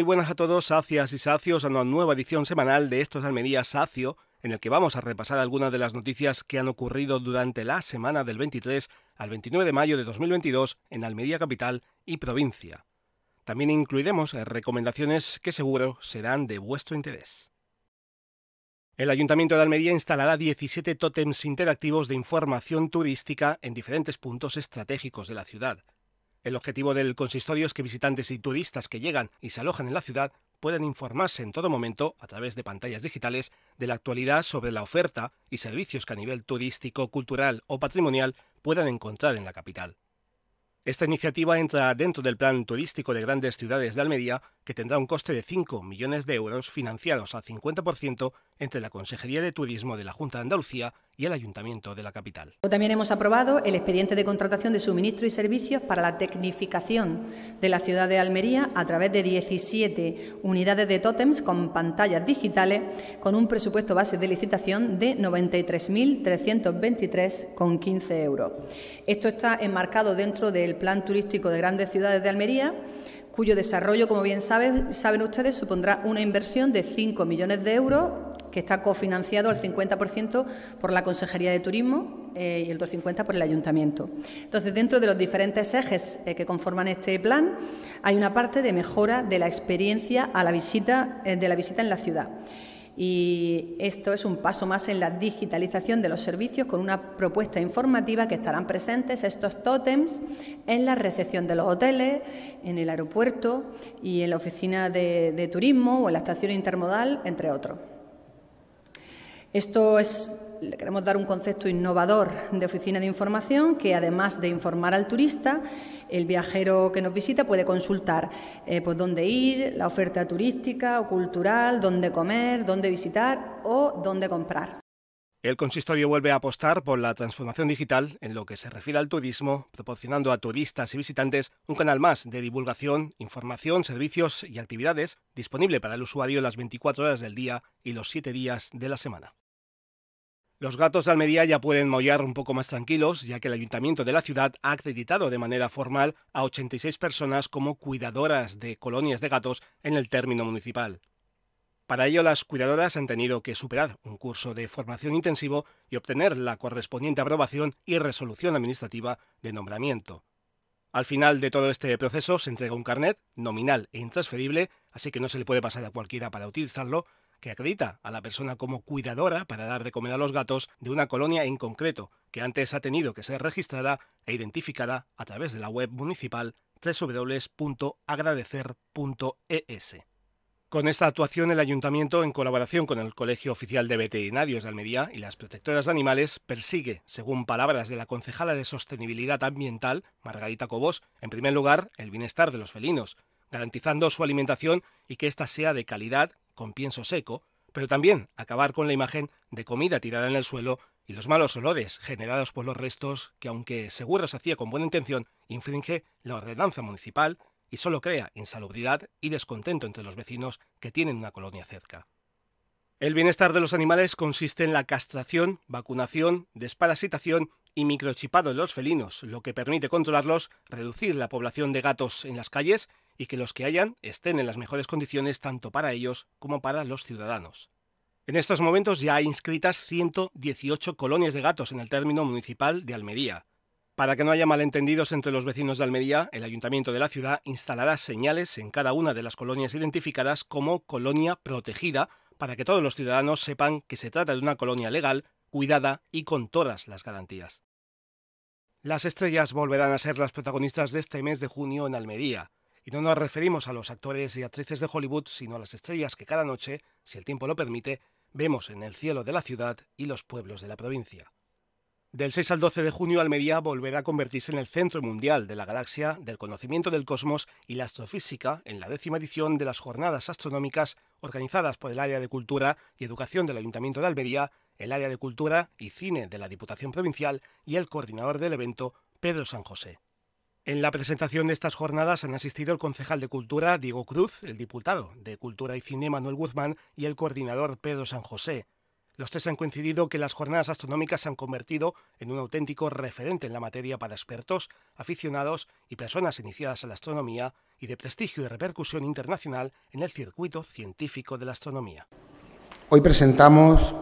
Muy buenas a todos, sacias y sacios, a una nueva edición semanal de Estos Almería Sacio, en el que vamos a repasar algunas de las noticias que han ocurrido durante la semana del 23 al 29 de mayo de 2022 en Almería Capital y Provincia. También incluiremos recomendaciones que seguro serán de vuestro interés. El Ayuntamiento de Almería instalará 17 tótems interactivos de información turística en diferentes puntos estratégicos de la ciudad. El objetivo del consistorio es que visitantes y turistas que llegan y se alojan en la ciudad puedan informarse en todo momento, a través de pantallas digitales, de la actualidad sobre la oferta y servicios que a nivel turístico, cultural o patrimonial puedan encontrar en la capital. Esta iniciativa entra dentro del Plan Turístico de Grandes Ciudades de Almería, que tendrá un coste de 5 millones de euros financiados al 50% entre la Consejería de Turismo de la Junta de Andalucía y el Ayuntamiento de la capital. También hemos aprobado el expediente de contratación de suministro y servicios para la tecnificación de la ciudad de Almería a través de 17 unidades de tótems con pantallas digitales con un presupuesto base de licitación de 93.323,15 euros. Esto está enmarcado dentro del Plan Turístico de Grandes Ciudades de Almería cuyo desarrollo, como bien saben, ustedes, supondrá una inversión de 5 millones de euros que está cofinanciado al 50% por la Consejería de Turismo eh, y el otro 50% por el Ayuntamiento. Entonces, dentro de los diferentes ejes eh, que conforman este plan, hay una parte de mejora de la experiencia a la visita, eh, de la visita en la ciudad. Y esto es un paso más en la digitalización de los servicios con una propuesta informativa que estarán presentes estos tótems en la recepción de los hoteles, en el aeropuerto y en la oficina de turismo o en la estación intermodal, entre otros. Esto es, le queremos dar un concepto innovador de oficina de información que, además de informar al turista, el viajero que nos visita puede consultar eh, pues, dónde ir, la oferta turística o cultural, dónde comer, dónde visitar o dónde comprar. El consistorio vuelve a apostar por la transformación digital en lo que se refiere al turismo, proporcionando a turistas y visitantes un canal más de divulgación, información, servicios y actividades disponible para el usuario las 24 horas del día y los 7 días de la semana. Los gatos de Almería ya pueden mollar un poco más tranquilos, ya que el ayuntamiento de la ciudad ha acreditado de manera formal a 86 personas como cuidadoras de colonias de gatos en el término municipal. Para ello, las cuidadoras han tenido que superar un curso de formación intensivo y obtener la correspondiente aprobación y resolución administrativa de nombramiento. Al final de todo este proceso se entrega un carnet nominal e intransferible, así que no se le puede pasar a cualquiera para utilizarlo, que acredita a la persona como cuidadora para dar de comer a los gatos de una colonia en concreto, que antes ha tenido que ser registrada e identificada a través de la web municipal www.agradecer.es. Con esta actuación, el ayuntamiento, en colaboración con el Colegio Oficial de Veterinarios de Almería y las protectoras de animales, persigue, según palabras de la concejala de Sostenibilidad Ambiental, Margarita Cobos, en primer lugar, el bienestar de los felinos, garantizando su alimentación y que ésta sea de calidad, con pienso seco, pero también acabar con la imagen de comida tirada en el suelo y los malos olores generados por los restos que, aunque seguro se hacía con buena intención, infringe la ordenanza municipal y solo crea insalubridad y descontento entre los vecinos que tienen una colonia cerca. El bienestar de los animales consiste en la castración, vacunación, desparasitación y microchipado de los felinos, lo que permite controlarlos, reducir la población de gatos en las calles y que los que hayan estén en las mejores condiciones tanto para ellos como para los ciudadanos. En estos momentos ya hay inscritas 118 colonias de gatos en el término municipal de Almería. Para que no haya malentendidos entre los vecinos de Almería, el ayuntamiento de la ciudad instalará señales en cada una de las colonias identificadas como colonia protegida para que todos los ciudadanos sepan que se trata de una colonia legal, cuidada y con todas las garantías. Las estrellas volverán a ser las protagonistas de este mes de junio en Almería. Y no nos referimos a los actores y actrices de Hollywood, sino a las estrellas que cada noche, si el tiempo lo permite, vemos en el cielo de la ciudad y los pueblos de la provincia. Del 6 al 12 de junio, Almería volverá a convertirse en el centro mundial de la galaxia, del conocimiento del cosmos y la astrofísica en la décima edición de las jornadas astronómicas organizadas por el Área de Cultura y Educación del Ayuntamiento de Almería, el Área de Cultura y Cine de la Diputación Provincial y el coordinador del evento, Pedro San José. En la presentación de estas jornadas han asistido el concejal de Cultura, Diego Cruz, el diputado de Cultura y Cine, Manuel Guzmán, y el coordinador, Pedro San José. Los tres han coincidido que las jornadas astronómicas se han convertido en un auténtico referente en la materia para expertos, aficionados y personas iniciadas en la astronomía y de prestigio y repercusión internacional en el circuito científico de la astronomía. Hoy presentamos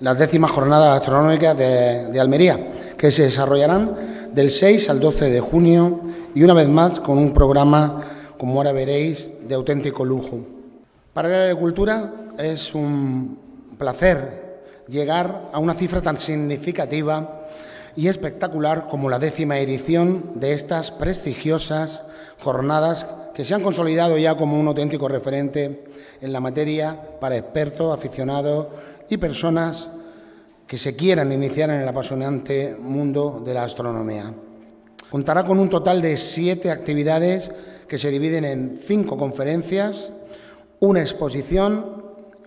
las décimas jornadas astronómicas de, de, Almería, que se desarrollarán del 6 al 12 de junio y una vez más con un programa, como ahora veréis, de auténtico lujo. Para la agricultura es un placer llegar a una cifra tan significativa y espectacular como la décima edición de estas prestigiosas jornadas que se han consolidado ya como un auténtico referente en la materia para expertos, aficionados y personas que se quieran iniciar en el apasionante mundo de la astronomía. Contará con un total de siete actividades que se dividen en cinco conferencias, una exposición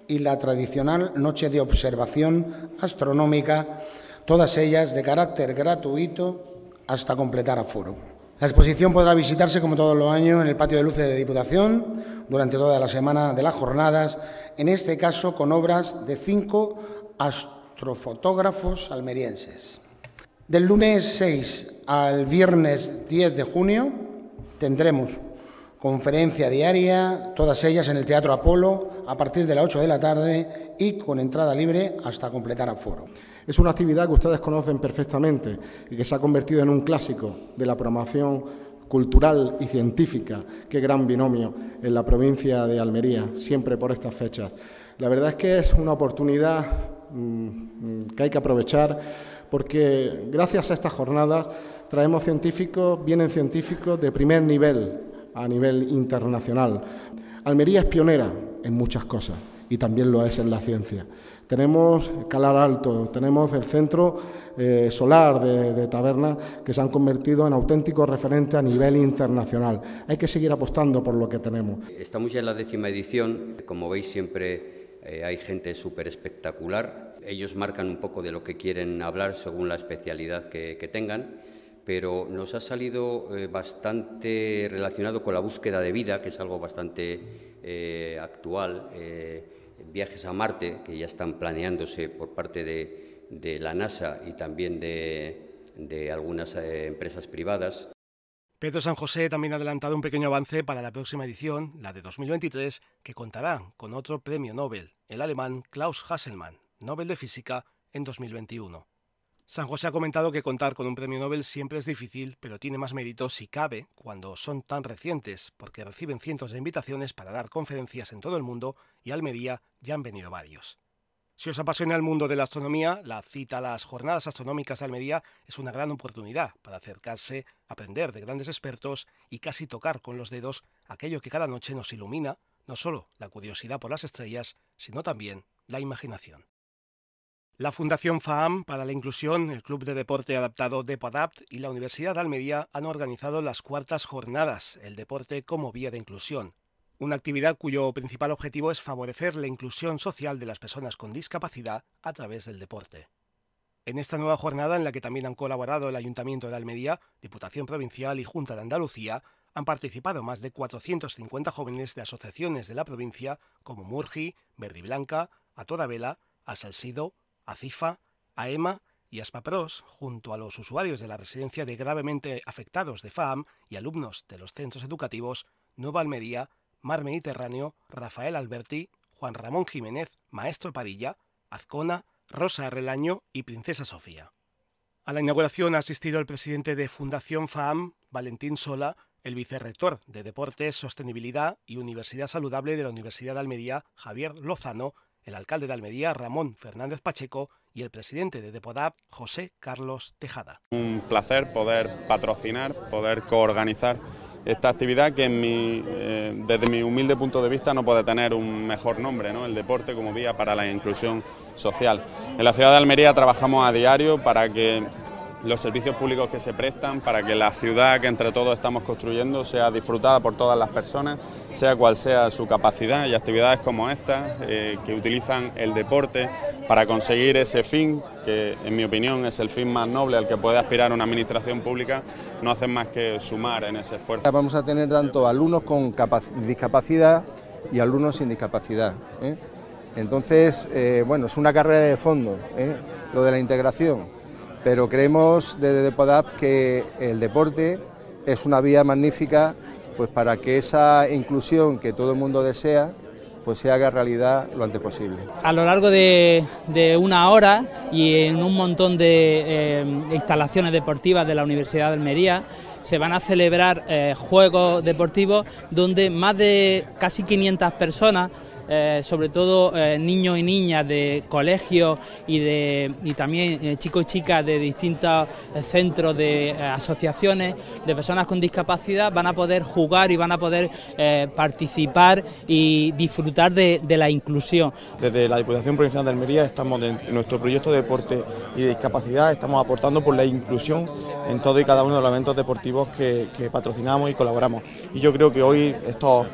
y la tradicional noche de observación astronómica, todas ellas de carácter gratuito hasta completar aforo. La exposición podrá visitarse como todos los años en el patio de luces de Diputación durante toda la semana de las jornadas, en este caso con obras de cinco astrofotógrafos almerienses. Del lunes 6 al viernes 10 de junio tendremos conferencia diaria, todas ellas en el Teatro Apolo, a partir de las 8 de la tarde y con entrada libre hasta completar aforo. Es una actividad que ustedes conocen perfectamente y que se ha convertido en un clásico de la programación cultural y científica. Qué gran binomio en la provincia de Almería, siempre por estas fechas. La verdad es que es una oportunidad que hay que aprovechar porque gracias a estas jornadas traemos científicos, vienen científicos de primer nivel a nivel internacional. Almería es pionera en muchas cosas y también lo es en la ciencia. Tenemos Calar Alto, tenemos el Centro eh, Solar de, de Taberna, que se han convertido en auténticos referentes a nivel internacional. Hay que seguir apostando por lo que tenemos. Estamos ya en la décima edición. Como veis, siempre eh, hay gente súper espectacular. Ellos marcan un poco de lo que quieren hablar según la especialidad que, tengan pero nos ha salido eh, bastante relacionado con la búsqueda de vida, que es algo bastante eh, actual. Viajes a Marte, que ya están planeándose por parte de, la NASA y también de, algunas empresas privadas. Pedro San José también ha adelantado un pequeño avance para la próxima edición, la de 2023, que contará con otro premio Nobel, el alemán Klaus Hasselmann, Nobel de Física, en 2021. San José ha comentado que contar con un premio Nobel siempre es difícil, pero tiene más mérito si cabe cuando son tan recientes, porque reciben cientos de invitaciones para dar conferencias en todo el mundo y a Almería ya han venido varios. Si os apasiona el mundo de la astronomía, la cita a las Jornadas Astronómicas de Almería es una gran oportunidad para acercarse, aprender de grandes expertos y casi tocar con los dedos aquello que cada noche nos ilumina, no solo la curiosidad por las estrellas, sino también la imaginación. La Fundación FAAM para la Inclusión, el Club de Deporte Adaptado Depoadapt y la Universidad de Almería han organizado las cuartas jornadas, el deporte como vía de inclusión, una actividad cuyo principal objetivo es favorecer la inclusión social de las personas con discapacidad a través del deporte. En esta nueva jornada, en la que también han colaborado el Ayuntamiento de Almería, Diputación Provincial y Junta de Andalucía, han participado más de 450 jóvenes de asociaciones de la provincia como Murgi, Verde Blanca, A Toda Vela, A Salsido, ACIFA, AEMA y ASPAPROS, junto a los usuarios de la residencia de gravemente afectados de FAAM y alumnos de los centros educativos Nueva Almería, Mar Mediterráneo, Rafael Alberti, Juan Ramón Jiménez, Maestro Padilla, Azcona, Rosa Relaño y Princesa Sofía. A la inauguración ha asistido el presidente de Fundación FAAM, Valentín Sola, el vicerrector de Deportes, Sostenibilidad y Universidad Saludable de la Universidad de Almería, Javier Lozano, el alcalde de Almería, Ramón Fernández Pacheco, y el presidente de Depodap, José Carlos Tejada. Un placer poder patrocinar, poder coorganizar esta actividad que en mi, eh, desde mi humilde punto de vista no puede tener un mejor nombre, ¿no? el deporte como vía para la inclusión social. En la ciudad de Almería trabajamos a diario para que los servicios públicos que se prestan para que la ciudad que entre todos estamos construyendo sea disfrutada por todas las personas, sea cual sea su capacidad y actividades como esta eh, que utilizan el deporte para conseguir ese fin que en mi opinión es el fin más noble al que puede aspirar una administración pública, no hacen más que sumar en ese esfuerzo. Vamos a tener tanto alumnos con discapacidad y alumnos sin discapacidad. ¿eh? Entonces, eh, bueno, es una carrera de fondo, lo de la integración, pero creemos desde Depodap que el deporte es una vía magnífica pues para que esa inclusión que todo el mundo desea pues se haga realidad lo antes posible. A lo largo de, una hora y en un montón de eh, instalaciones deportivas de la Universidad de Almería se van a celebrar juegos deportivos donde más de casi 500 personas eh, sobre todo eh, niños y niñas de colegios y, de, y también eh, chicos y chicas de distintos centros de asociaciones de personas con discapacidad van a poder jugar y van a poder participar y disfrutar de, la inclusión. Desde la Diputación Provincial de Almería estamos en nuestro proyecto de deporte y de discapacidad, estamos aportando por la inclusión en todo y cada uno de los eventos deportivos que, que patrocinamos y colaboramos. Y yo creo que hoy estos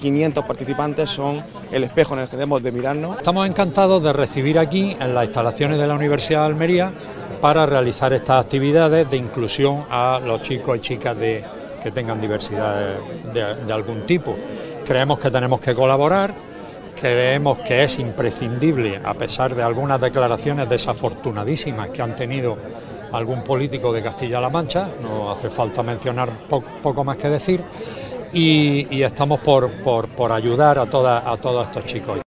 500 participantes son el espejo en el que debemos de mirarnos. Estamos encantados de recibir aquí en las instalaciones de la Universidad de Almería para realizar estas actividades de inclusión a los chicos y chicas de, que tengan diversidad de, algún tipo. Creemos que tenemos que colaborar, creemos que es imprescindible, a pesar de algunas declaraciones desafortunadísimas que han tenido algún político de Castilla-La Mancha, no hace falta mencionar poco más que decir, y, estamos por, ayudar a, a todos estos chicos.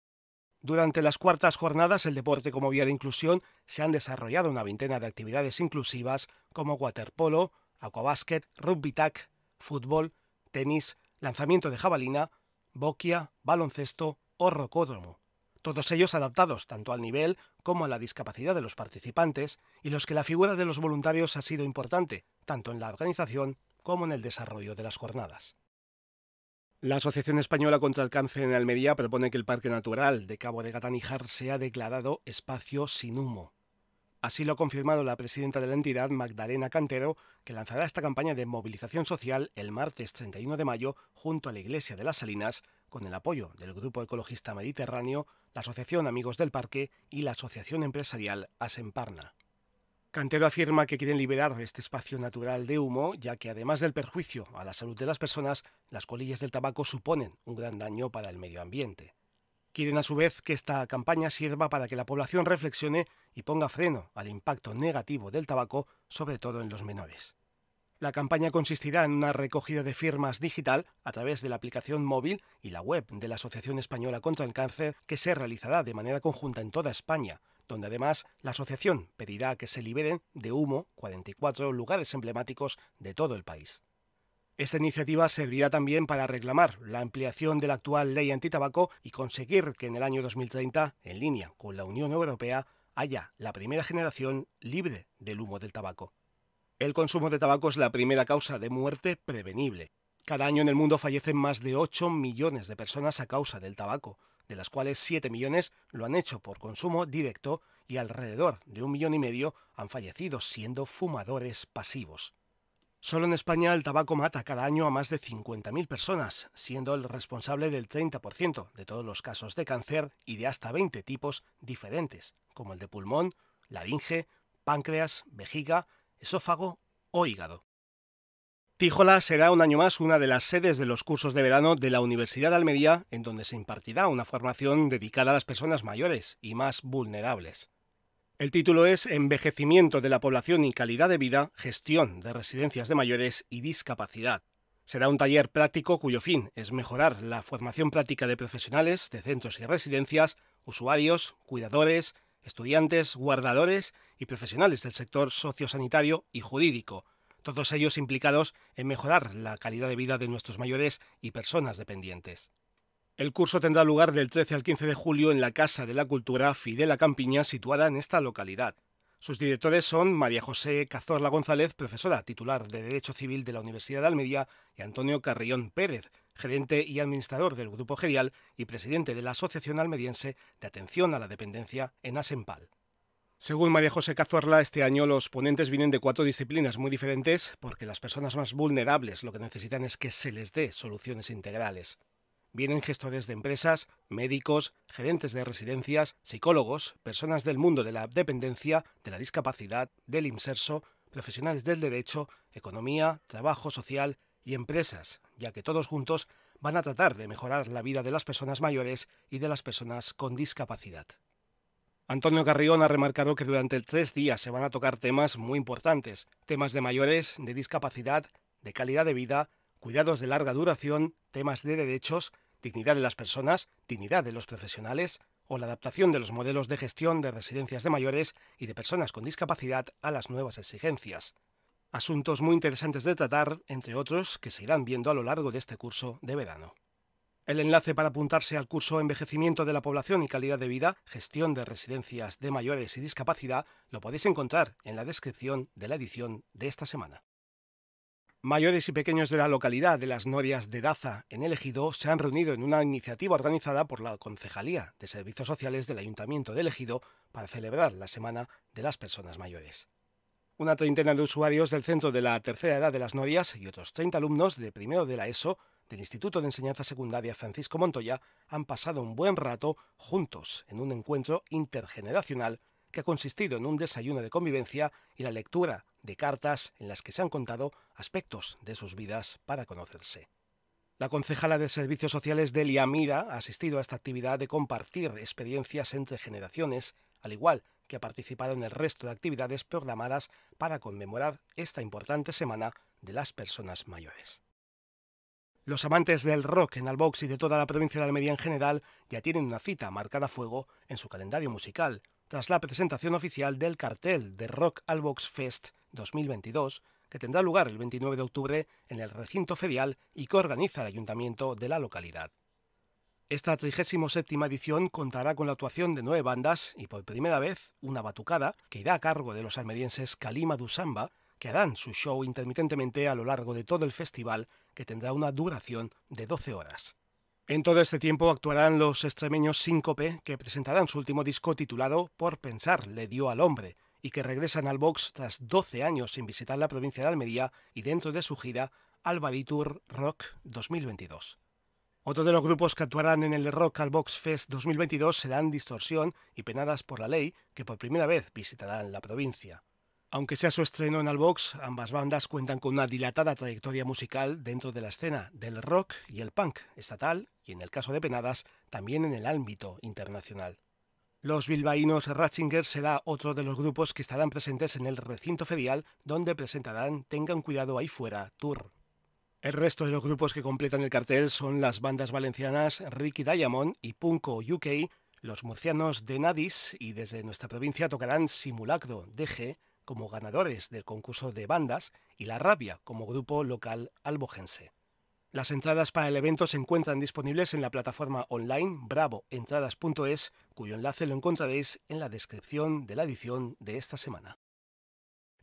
Durante las cuartas jornadas, el deporte como vía de inclusión, se han desarrollado una veintena de actividades inclusivas como waterpolo, aquabásquet, rugby tac, fútbol, tenis, lanzamiento de jabalina, boquia, baloncesto o rocódromo. Todos ellos adaptados tanto al nivel como a la discapacidad de los participantes y los que la figura de los voluntarios ha sido importante, tanto en la organización como en el desarrollo de las jornadas. La Asociación Española contra el Cáncer en Almería propone que el Parque Natural de Cabo de Gataníjar sea declarado espacio sin humo. Así lo ha confirmado la presidenta de la entidad, Magdalena Cantero, que lanzará esta campaña de movilización social el martes 31 de mayo junto a la Iglesia de las Salinas, con el apoyo del Grupo Ecologista Mediterráneo, la Asociación Amigos del Parque y la Asociación Empresarial Asemparna. Cantero afirma que quieren liberar este espacio natural de humo, ya que además del perjuicio a la salud de las personas, las colillas del tabaco suponen un gran daño para el medio ambiente. Quieren a su vez que esta campaña sirva para que la población reflexione y ponga freno al impacto negativo del tabaco, sobre todo en los menores. La campaña consistirá en una recogida de firmas digital a través de la aplicación móvil y la web de la Asociación Española contra el Cáncer, que se realizará de manera conjunta en toda España, donde además la asociación pedirá que se liberen de humo 44 lugares emblemáticos de todo el país. Esta iniciativa servirá también para reclamar la ampliación de la actual ley antitabaco y conseguir que en el año 2030, en línea con la Unión Europea, haya la primera generación libre del humo del tabaco. El consumo de tabaco es la primera causa de muerte prevenible. Cada año en el mundo fallecen más de 8 millones de personas a causa del tabaco, de las cuales 7 millones lo han hecho por consumo directo y alrededor de un millón y medio han fallecido siendo fumadores pasivos. Solo en España el tabaco mata cada año a más de 50.000 personas, siendo el responsable del 30% de todos los casos de cáncer y de hasta 20 tipos diferentes, como el de pulmón, laringe, páncreas, vejiga, esófago o hígado. Tíjola será un año más una de las sedes de los cursos de verano de la Universidad de Almería, en donde se impartirá una formación dedicada a las personas mayores y más vulnerables. El título es Envejecimiento de la población y calidad de vida, gestión de residencias de mayores y discapacidad. Será un taller práctico cuyo fin es mejorar la formación práctica de profesionales de centros y residencias, usuarios, cuidadores, estudiantes, guardadores y profesionales del sector sociosanitario y jurídico, todos ellos implicados en mejorar la calidad de vida de nuestros mayores y personas dependientes. El curso tendrá lugar del 13 al 15 de julio en la Casa de la Cultura Fidela Campiña, situada en esta localidad. Sus directores son María José Cazorla González, profesora titular de Derecho Civil de la Universidad de Almería, y Antonio Carrión Pérez, gerente y administrador del Grupo Gerial y presidente de la Asociación Almeriense de Atención a la Dependencia en Asempal. Según María José Cazorla, este año los ponentes vienen de cuatro disciplinas muy diferentes porque las personas más vulnerables lo que necesitan es que se les dé soluciones integrales. Vienen gestores de empresas, médicos, gerentes de residencias, psicólogos, personas del mundo de la dependencia, de la discapacidad, del inserso, profesionales del derecho, economía, trabajo social y empresas, ya que todos juntos van a tratar de mejorar la vida de las personas mayores y de las personas con discapacidad. Antonio Carrión ha remarcado que durante tres días se van a tocar temas muy importantes, temas de mayores, de discapacidad, de calidad de vida, cuidados de larga duración, temas de derechos, dignidad de las personas, dignidad de los profesionales o la adaptación de los modelos de gestión de residencias de mayores y de personas con discapacidad a las nuevas exigencias. Asuntos muy interesantes de tratar, entre otros, que se irán viendo a lo largo de este curso de verano. El enlace para apuntarse al curso Envejecimiento de la Población y Calidad de Vida, Gestión de Residencias de Mayores y Discapacidad, lo podéis encontrar en la descripción de la edición de esta semana. Mayores y pequeños de la localidad de las Norias de Daza, en el Ejido, se han reunido en una iniciativa organizada por la Concejalía de Servicios Sociales del Ayuntamiento de Ejido para celebrar la Semana de las Personas Mayores. Una treintena de usuarios del Centro de la Tercera Edad de las Norias y otros 30 alumnos de primero de la ESO del Instituto de Enseñanza Secundaria Francisco Montoya han pasado un buen rato juntos en un encuentro intergeneracional que ha consistido en un desayuno de convivencia y la lectura de cartas en las que se han contado aspectos de sus vidas para conocerse. La concejala de Servicios Sociales Delia Mira ha asistido a esta actividad de compartir experiencias entre generaciones, al igual que ha participado en el resto de actividades programadas para conmemorar esta importante semana de las personas mayores. Los amantes del rock en Albox y de toda la provincia de Almería en general ya tienen una cita marcada a fuego en su calendario musical, tras la presentación oficial del cartel de Rock Albox Fest 2022, que tendrá lugar el 29 de octubre en el recinto ferial y que organiza el ayuntamiento de la localidad. Esta 37 edición contará con la actuación de nueve bandas y por primera vez una batucada que irá a cargo de los almerienses Kalima Dusamba, que harán su show intermitentemente a lo largo de todo el festival, que tendrá una duración de 12 horas. En todo este tiempo actuarán los extremeños Síncope, que presentarán su último disco titulado Por pensar le dio al hombre, y que regresan al box tras 12 años sin visitar la provincia de Almería y dentro de su gira Albaritur Rock 2022. Otro de los grupos que actuarán en el Rock al Box Fest 2022 serán Distorsión y Penadas por la Ley, que por primera vez visitarán la provincia. Aunque sea su estreno en Albox, ambas bandas cuentan con una dilatada trayectoria musical dentro de la escena del rock y el punk estatal y, en el caso de Penadas, también en el ámbito internacional. Los bilbaínos Ratzinger será otro de los grupos que estarán presentes en el recinto ferial, donde presentarán Tengan cuidado ahí fuera Tour. El resto de los grupos que completan el cartel son las bandas valencianas Ricky Diamond y Punko UK, los murcianos de Nadis y desde nuestra provincia tocarán Simulacro DG como ganadores del concurso de bandas y La Rabia como grupo local albogense. Las entradas para el evento se encuentran disponibles en la plataforma online bravoentradas.es, cuyo enlace lo encontraréis en la descripción de la edición de esta semana.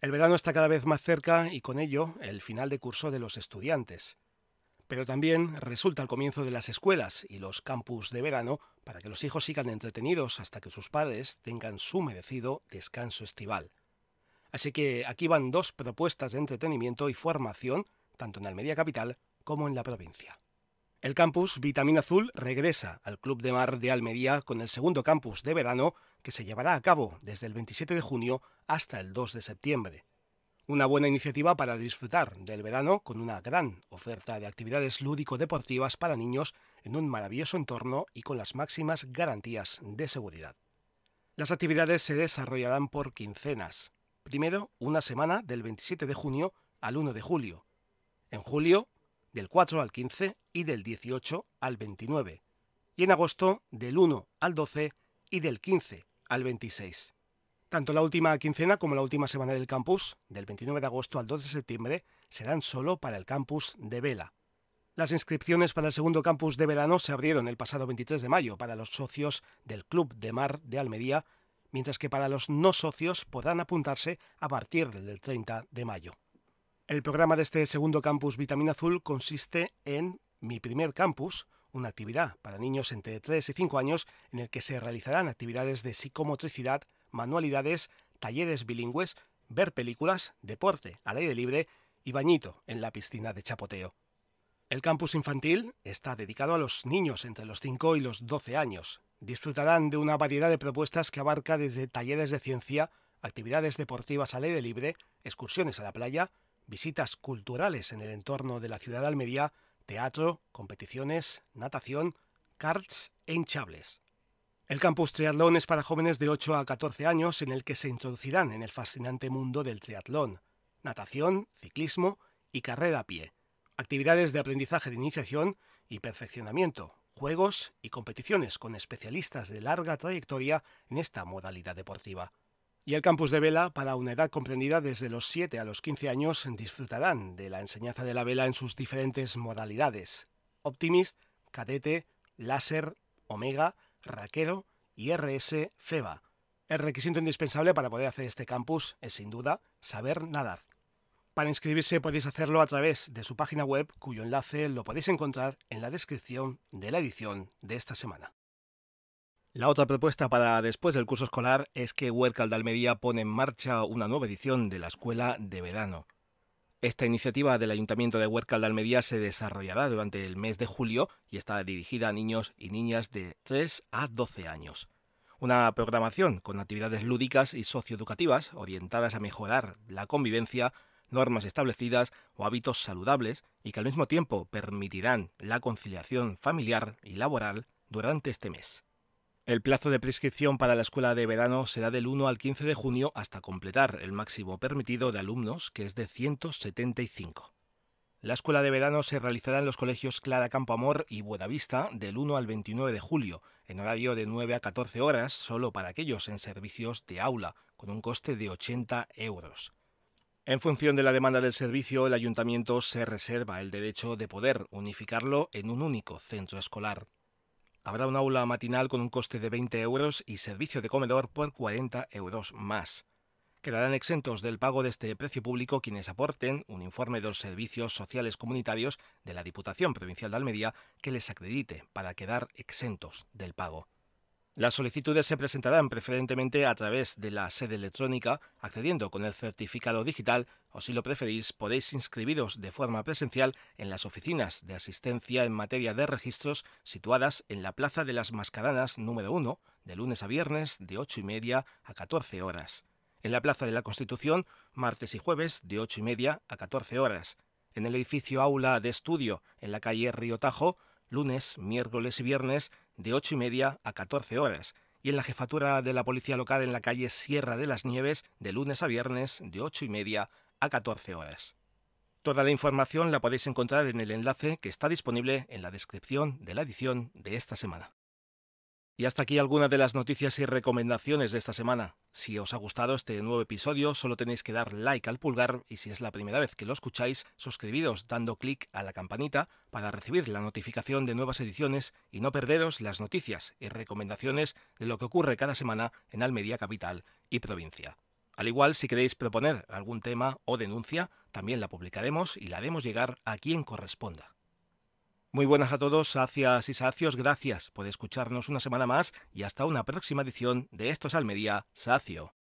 El verano está cada vez más cerca y con ello el final de curso de los estudiantes. Pero también resulta el comienzo de las escuelas y los campus de verano para que los hijos sigan entretenidos hasta que sus padres tengan su merecido descanso estival. Así que aquí van dos propuestas de entretenimiento y formación, tanto en Almería Capital como en la provincia. El campus Vitamina Azul regresa al Club de Mar de Almería con el segundo campus de verano que se llevará a cabo desde el 27 de junio hasta el 2 de septiembre. Una buena iniciativa para disfrutar del verano con una gran oferta de actividades lúdico-deportivas para niños en un maravilloso entorno y con las máximas garantías de seguridad. Las actividades se desarrollarán por quincenas. Primero, una semana del 27 de junio al 1 de julio. En julio, del 4 al 15 y del 18 al 29, y en agosto del 1 al 12 y del 15 al 26. Tanto la última quincena como la última semana del campus, del 29 de agosto al 2 de septiembre, serán solo para el campus de Vela. Las inscripciones para el segundo campus de verano se abrieron el pasado 23 de mayo para los socios del Club de Mar de Almería, mientras que para los no socios podrán apuntarse a partir del 30 de mayo. El programa de este segundo campus Vitamina Azul consiste en Mi primer campus, una actividad para niños entre 3 y 5 años en el que se realizarán actividades de psicomotricidad, manualidades, talleres bilingües, ver películas, deporte al aire libre y bañito en la piscina de chapoteo. El campus infantil está dedicado a los niños entre los 5 y los 12 años. Disfrutarán de una variedad de propuestas que abarca desde talleres de ciencia, actividades deportivas al aire libre, excursiones a la playa, visitas culturales en el entorno de la ciudad de Almería, teatro, competiciones, natación, karts e hinchables. El campus triatlón es para jóvenes de 8 a 14 años en el que se introducirán en el fascinante mundo del triatlón, natación, ciclismo y carrera a pie, actividades de aprendizaje de iniciación y perfeccionamiento, juegos y competiciones con especialistas de larga trayectoria en esta modalidad deportiva. Y el campus de vela, para una edad comprendida desde los 7 a los 15 años, disfrutarán de la enseñanza de la vela en sus diferentes modalidades: Optimist, Cadete, Láser, Omega, Raquero y RS FEBA. El requisito indispensable para poder hacer este campus es sin duda saber nadar. Para inscribirse podéis hacerlo a través de su página web, cuyo enlace lo podéis encontrar en la descripción de la edición de esta semana. La otra propuesta para después del curso escolar es que Huércal de Almería pone en marcha una nueva edición de la Escuela de Verano. Esta iniciativa del Ayuntamiento de Huércal de Almería se desarrollará durante el mes de julio y está dirigida a niños y niñas de 3 a 12 años. Una programación con actividades lúdicas y socioeducativas orientadas a mejorar la convivencia, normas establecidas o hábitos saludables y que al mismo tiempo permitirán la conciliación familiar y laboral durante este mes. El plazo de prescripción para la escuela de verano será del 1 al 15 de junio hasta completar el máximo permitido de alumnos, que es de 175. La escuela de verano se realizará en los colegios Clara Campoamor y Buenavista del 1 al 29 de julio, en horario de 9 a 14 horas, solo para aquellos en servicios de aula, con un coste de 80 euros. En función de la demanda del servicio, el ayuntamiento se reserva el derecho de poder unificarlo en un único centro escolar. Habrá un aula matinal con un coste de 20 euros y servicio de comedor por 40 euros más. Quedarán exentos del pago de este precio público quienes aporten un informe de los servicios sociales comunitarios de la Diputación Provincial de Almería que les acredite para quedar exentos del pago. Las solicitudes se presentarán preferentemente a través de la sede electrónica, accediendo con el certificado digital o si lo preferís podéis inscribiros de forma presencial en las oficinas de asistencia en materia de registros situadas en la Plaza de las Mascaranas número 1, de lunes a viernes de 8 y media a 14 horas. En la Plaza de la Constitución, martes y jueves de 8 y media a 14 horas. En el edificio Aula de Estudio, en la calle Río Tajo, lunes, miércoles y viernes de 8 y media a 14 horas, y en la jefatura de la policía local en la calle Sierra de las Nieves de lunes a viernes de 8 y media a 14 horas. Toda la información la podéis encontrar en el enlace que está disponible en la descripción de la edición de esta semana. Y hasta aquí algunas de las noticias y recomendaciones de esta semana. Si os ha gustado este nuevo episodio, solo tenéis que dar like al pulgar y si es la primera vez que lo escucháis, suscribiros dando clic a la campanita para recibir la notificación de nuevas ediciones y no perderos las noticias y recomendaciones de lo que ocurre cada semana en Almería Capital y provincia. Al igual, si queréis proponer algún tema o denuncia, también la publicaremos y la haremos llegar a quien corresponda. Muy buenas a todos, sacias y sacios, gracias por escucharnos una semana más y hasta una próxima edición de Estos Almería Sacio.